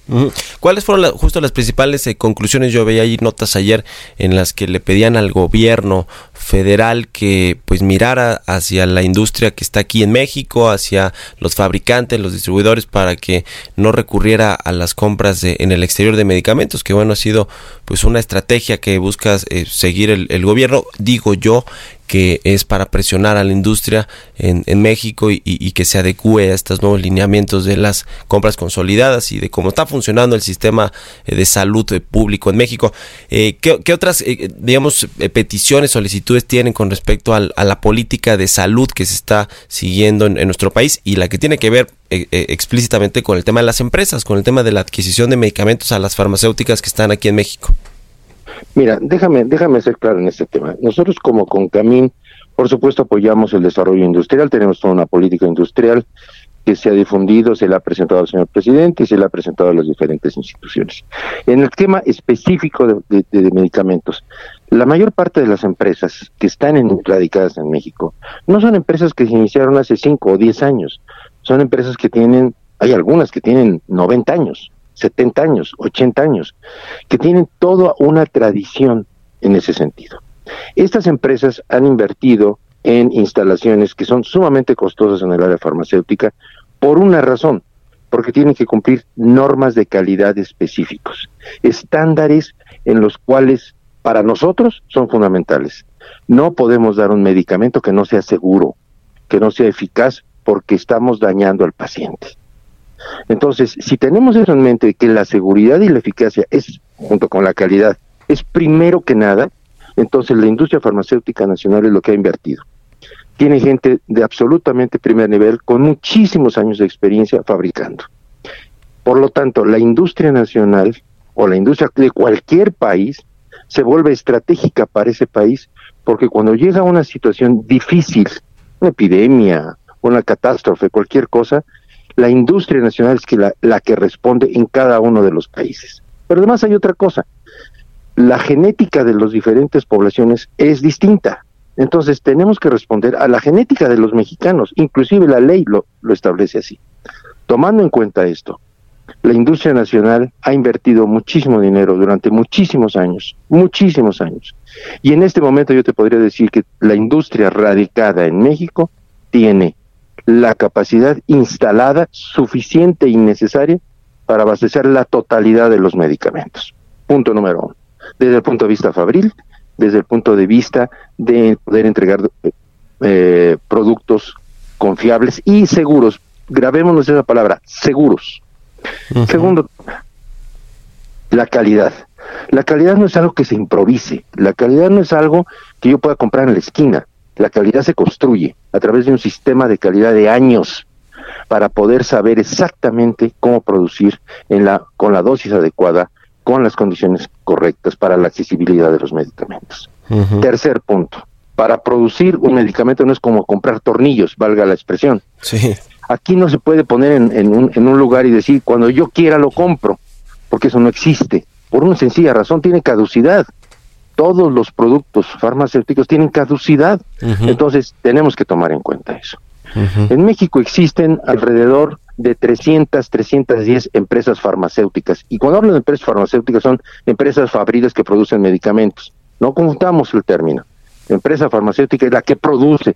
¿Cuáles fueron la, justo las principales eh, conclusiones? Yo veía ahí notas ayer en las que le pedían al gobierno federal que pues mirara hacia la industria que está aquí en México, hacia los fabricantes, los distribuidores para que no recurriera a las compras de, en el exterior de medicamentos, que bueno ha sido pues una estrategia que busca eh, seguir el, el gobierno, digo yo que es para presionar a la industria en, en México y, que se adecue a estos nuevos lineamientos de las compras consolidadas y de cómo está funcionando el sistema de salud público en México. Eh, ¿qué, ¿qué, otras, eh, digamos, peticiones, solicitudes tienen con respecto al- a la política de salud que se está siguiendo en, nuestro país y la que tiene que ver eh, eh, explícitamente con el tema de las empresas, con el tema de la adquisición de medicamentos a las farmacéuticas que están aquí en México. Mira, déjame, déjame ser claro en este tema. Nosotros como Concamín, por supuesto, apoyamos el desarrollo industrial, tenemos toda una política industrial que se ha difundido, se le ha presentado al señor presidente y se le ha presentado a las diferentes instituciones. En el tema específico de medicamentos, la mayor parte de las empresas que están en- radicadas en México no son empresas que se iniciaron hace 5 o 10 años, son empresas que tienen, hay algunas que tienen 90 años, 70 años, 80 años, que tienen toda una tradición en ese sentido. Estas empresas han invertido en instalaciones que son sumamente costosas en el área farmacéutica por una razón, porque tienen que cumplir normas de calidad específicos, estándares en los cuales para nosotros son fundamentales. No podemos dar un medicamento que no sea seguro, que no sea eficaz, porque estamos dañando al paciente. Entonces, si tenemos eso en mente, que la seguridad y la eficacia es, junto con la calidad, es primero que nada, entonces la industria farmacéutica nacional es lo que ha invertido. Tiene gente de absolutamente primer nivel, con muchísimos años de experiencia fabricando. Por lo tanto, la industria nacional o la industria de cualquier país se vuelve estratégica para ese país, porque cuando llega una situación difícil, una epidemia, una catástrofe, cualquier cosa, la industria nacional es que la, la que responde en cada uno de los países. Pero además hay otra cosa, la genética de las diferentes poblaciones es distinta. Entonces tenemos que responder a la genética de los mexicanos, inclusive la ley lo, lo establece así. Tomando en cuenta esto, la industria nacional ha invertido muchísimo dinero durante muchísimos años, muchísimos años. Y en este momento yo te podría decir que la industria radicada en México tiene la capacidad instalada suficiente y necesaria para abastecer la totalidad de los medicamentos. Punto número uno. Desde el punto de vista fabril, desde el punto de vista de poder entregar eh, productos confiables y seguros. Grabémonos esa palabra, seguros. Segundo, la calidad. La calidad no es algo que se improvise, la calidad no es algo que yo pueda comprar en la esquina. La calidad se construye a través de un sistema de calidad de años para poder saber exactamente cómo producir en la, con la dosis adecuada, con las condiciones correctas para la accesibilidad de los medicamentos. Tercer punto, para producir un medicamento no es como comprar tornillos, valga la expresión. Sí. Aquí no se puede poner en, en un, en un lugar y decir, cuando yo quiera lo compro, porque eso no existe. Por una sencilla razón, tiene caducidad. Todos los productos farmacéuticos tienen caducidad. Entonces, tenemos que tomar en cuenta eso. En México existen alrededor de 300, 310 empresas farmacéuticas. Y cuando hablo de empresas farmacéuticas son empresas fabriles que producen medicamentos. No confundamos el término. Empresa farmacéutica es la que produce,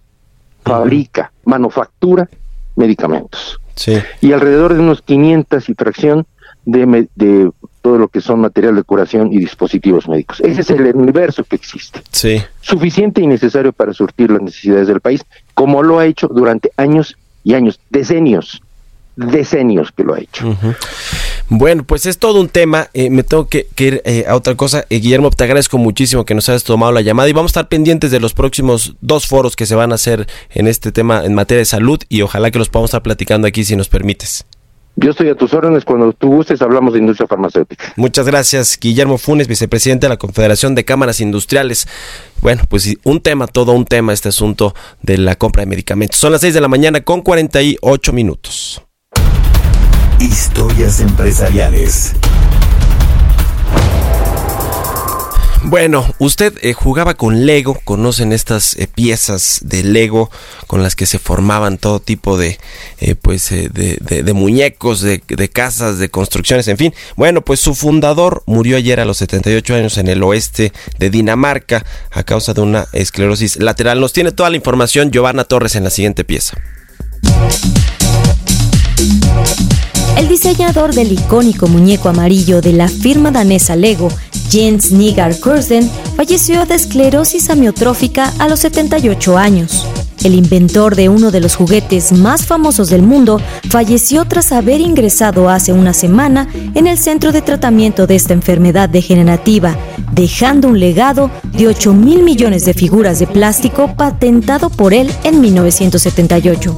fabrica, manufactura medicamentos. Sí. Y alrededor de unos 500 y fracción de, de todo lo que son material de curación y dispositivos médicos. Ese es el universo que existe Sí. suficiente y necesario para surtir las necesidades del país, como lo ha hecho durante años y años, decenios, decenios que lo ha hecho. Bueno, pues es todo un tema. eh, me tengo que, que ir eh, a otra cosa. Eh, Guillermo, te agradezco muchísimo que nos hayas tomado la llamada y vamos a estar pendientes de los próximos dos foros que se van a hacer en este tema en materia de salud y ojalá que los podamos estar platicando aquí si nos permites. Yo estoy a tus órdenes, cuando tú gustes hablamos de industria farmacéutica. Muchas gracias, Guillermo Funes, vicepresidente de la Confederación de Cámaras Industriales. Bueno, pues un tema, todo un tema este asunto de la compra de medicamentos. Son las 6 de la mañana con 48 minutos. Historias empresariales. Bueno, usted eh, jugaba con Lego, conocen estas eh, piezas de Lego con las que se formaban todo tipo de, eh, pues, de muñecos, de, de casas, de construcciones, en fin. Bueno, pues su fundador murió ayer a los 78 años en el oeste de Dinamarca a causa de una esclerosis lateral. Nos tiene toda la información Giovanna Torres en la siguiente pieza. El diseñador del icónico muñeco amarillo de la firma danesa Lego, Jens Nygaard Kursen, falleció de esclerosis amiotrófica a los 78 años. El inventor de uno de los juguetes más famosos del mundo, falleció tras haber ingresado hace una semana en el centro de tratamiento de esta enfermedad degenerativa, dejando un legado de 8 mil millones de figuras de plástico patentado por él en 1978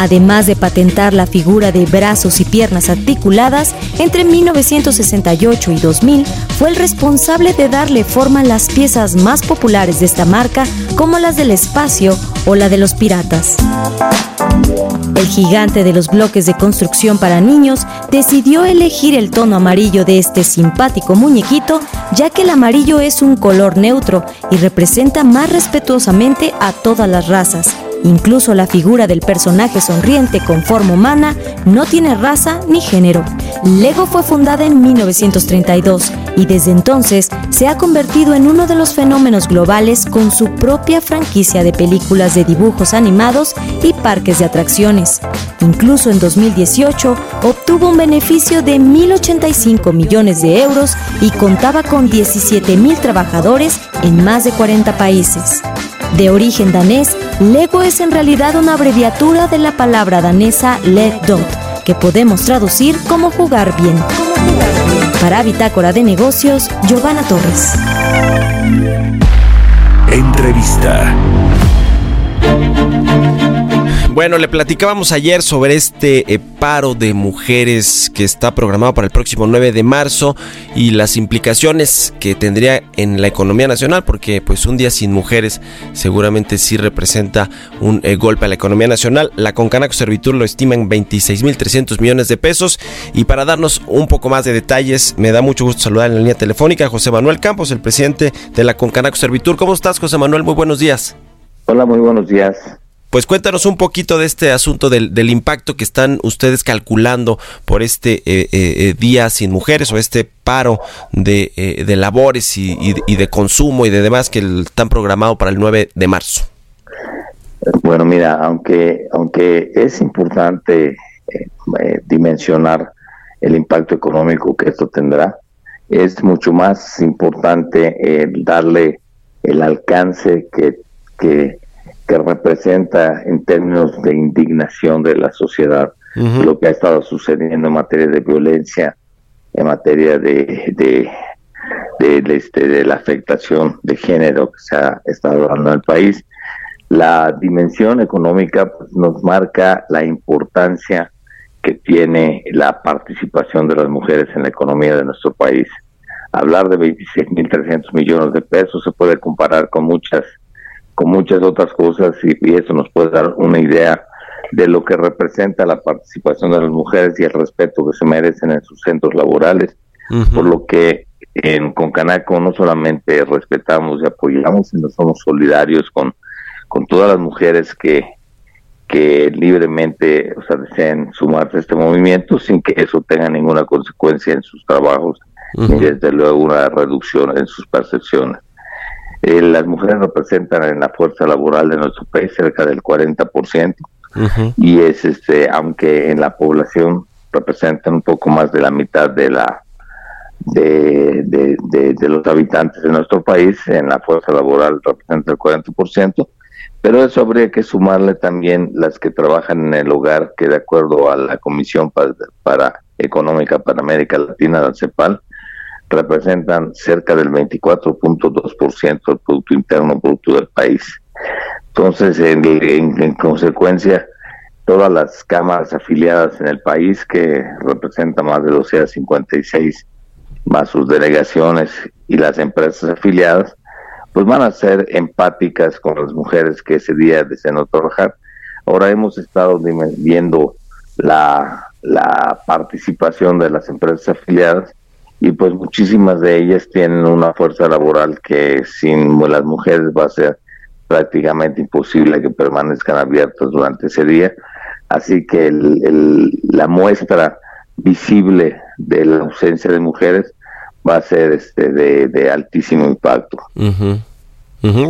además de patentar la figura de brazos y piernas articuladas, entre 1968 y 2000 fue el responsable de darle forma a las piezas más populares de esta marca, como las del espacio o la de los piratas. El gigante de los bloques de construcción para niños decidió elegir el tono amarillo de este simpático muñequito, ya que el amarillo es un color neutro y representa más respetuosamente a todas las razas Incluso la figura del personaje sonriente con forma humana no tiene raza ni género. Lego fue fundada en 1932 y desde entonces se ha convertido en uno de los fenómenos globales con su propia franquicia de películas de dibujos animados y parques de atracciones. Incluso en 2018 obtuvo un beneficio de 1.085 millones de euros y contaba con 17.000 trabajadores en más de 40 países. De origen danés, Lego es en realidad una abreviatura de la palabra danesa Dot, que podemos traducir como jugar bien. Para Bitácora de Negocios, Giovanna Torres. Entrevista. Bueno, le platicábamos ayer sobre este eh, paro de mujeres que está programado para el próximo 9 de marzo y las implicaciones que tendría en la economía nacional, porque pues un día sin mujeres seguramente sí representa un eh, golpe a la economía nacional. La Concanaco Servitur lo estima en 26.300 millones de pesos y para darnos un poco más de detalles, me da mucho gusto saludar en la línea telefónica a José Manuel Campos, el presidente de la Concanaco Servitur. ¿Cómo estás, José Manuel? Muy buenos días. Hola, muy buenos días. Pues cuéntanos un poquito de este asunto del, impacto que están ustedes calculando por este eh, eh, eh, día sin mujeres o este paro de, labores y, de consumo y de demás que están programado para el 9 de marzo. Bueno, mira, aunque, aunque es importante dimensionar el impacto económico que esto tendrá, es mucho más importante darle el alcance que, que que representa en términos de indignación de la sociedad lo que ha estado sucediendo en materia de violencia, en materia de, de, este, de la afectación de género que se ha estado dando en el país. La dimensión económica pues, nos marca la importancia que tiene la participación de las mujeres en la economía de nuestro país. Hablar de 26.300 millones de pesos se puede comparar con muchas con muchas otras cosas y, eso nos puede dar una idea de lo que representa la participación de las mujeres y el respeto que se merecen en sus centros laborales, por lo que en Concanaco no solamente respetamos y apoyamos, sino somos solidarios con, con todas las mujeres que, que libremente o sea, deseen sumarse a este movimiento sin que eso tenga ninguna consecuencia en sus trabajos ni desde luego una reducción en sus percepciones. Eh, las mujeres representan en la fuerza laboral de nuestro país cerca del 40% y es este aunque en la población representan un poco más de la mitad de la de, de, los habitantes de nuestro país en la fuerza laboral representa el 40%, pero eso habría que sumarle también las que trabajan en el hogar, que de acuerdo a la Comisión para, para Económica para América Latina, la CEPAL, representan cerca del 24.2% del Producto Interno Bruto del país. Entonces, en, consecuencia, todas las cámaras afiliadas en el país, que representan más de 12 a 56, más sus delegaciones y las empresas afiliadas, pues van a ser empáticas con las mujeres que ese día desean trabajar. Ahora hemos estado viendo la, la participación de las empresas afiliadas y pues muchísimas de ellas tienen una fuerza laboral que sin las mujeres va a ser prácticamente imposible que permanezcan abiertas durante ese día. Así que el, la muestra visible de la ausencia de mujeres va a ser este de, altísimo impacto.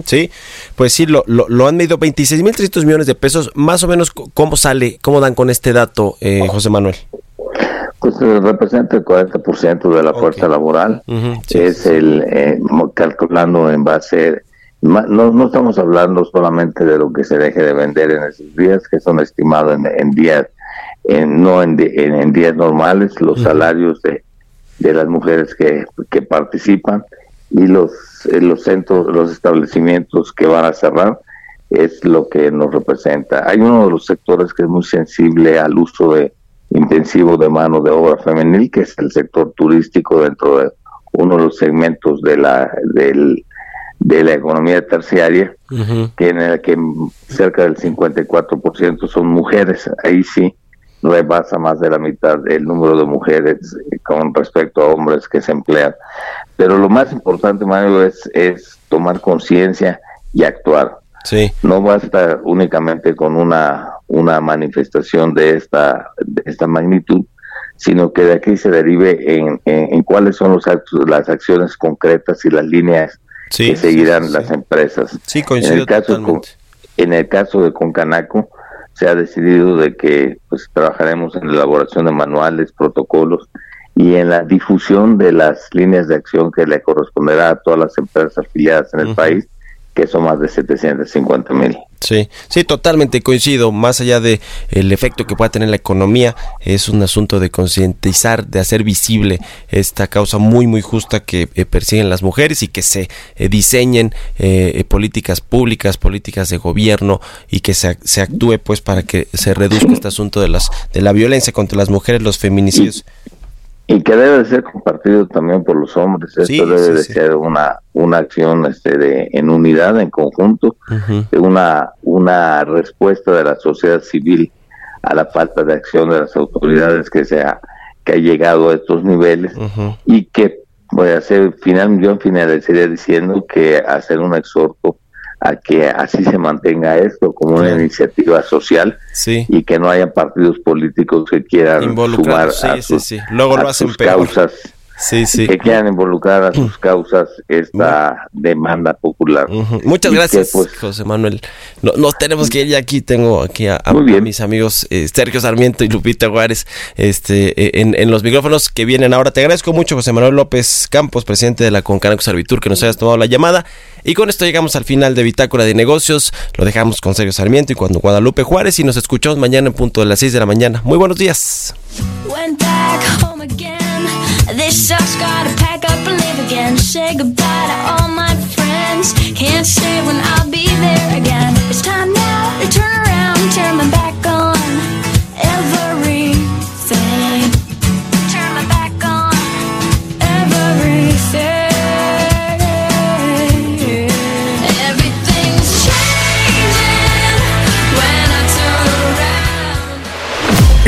sí, pues sí, lo, lo, han medido 26.300 millones de pesos. Más o menos, ¿cómo sale, cómo dan con este dato, eh, José Manuel? Pues eh, representa el 40% de la fuerza laboral. es el, eh, calculando en base no, no estamos hablando solamente de lo que se deje de vender en esos días, que son estimados en, días, en, no en, en, días normales, los salarios de, de las mujeres que, que participan y los, los centros, los establecimientos que van a cerrar es lo que nos representa. Hay uno de los sectores que es muy sensible al uso de intensivo de mano de obra femenil, que es el sector turístico dentro de uno de los segmentos de la del, de la economía terciaria, que en el que cerca del 54% son mujeres. Ahí sí rebasa más de la mitad el número de mujeres con respecto a hombres que se emplean. Pero lo más importante, Mario, es, es tomar conciencia y actuar. Sí. No basta únicamente con una, una manifestación de esta, de esta magnitud, sino que de aquí se derive en, en, cuáles son los actos, las acciones concretas y las líneas que seguirán las empresas. Sí, coincido en el caso en el caso de Concanaco, se ha decidido de que pues trabajaremos en la elaboración de manuales, protocolos y en la difusión de las líneas de acción que le corresponderá a todas las empresas afiliadas en el país que más de 750 mil. Sí, sí, totalmente coincido. Más allá de el efecto que pueda tener la economía, es un asunto de concientizar, de hacer visible esta causa muy, muy justa que eh, persiguen las mujeres y que se eh, diseñen eh, políticas públicas, políticas de gobierno y que se, se actúe, pues, para que se reduzca este asunto de las de la violencia contra las mujeres, los feminicidios y que debe de ser compartido también por los hombres. Esto debe de ser una, una acción este, de, en unidad, en conjunto, una, una respuesta de la sociedad civil a la falta de acción de las autoridades que se ha, que ha llegado a estos niveles. Y que voy a hacer final yo finalizaría diciendo que hacer un exhorto a que así se mantenga esto como una iniciativa social y que no haya partidos políticos que quieran sumar a sus, Luego lo hacen causas sí, sí. que quieran involucrar a sus causas esta demanda popular. Muchas gracias, pues, José Manuel. No, nos tenemos que ir ya aquí. Tengo aquí a, mis amigos eh, Sergio Sarmiento y Lupita Juárez este, en, en, los micrófonos que vienen ahora. Te agradezco mucho, José Manuel López Campos, presidente de la Concanaco Servitur, que nos hayas tomado la llamada. Y con esto llegamos al final de Bitácora de Negocios. Lo dejamos con Sergio Sarmiento y cuando Guadalupe Juárez y nos escuchamos mañana en punto de las 6 de la mañana. Muy buenos días. This sucks, gotta pack up and leave again. Say goodbye to all my friends. Can't say when I'll be there again. It's time now to turn around, turn my back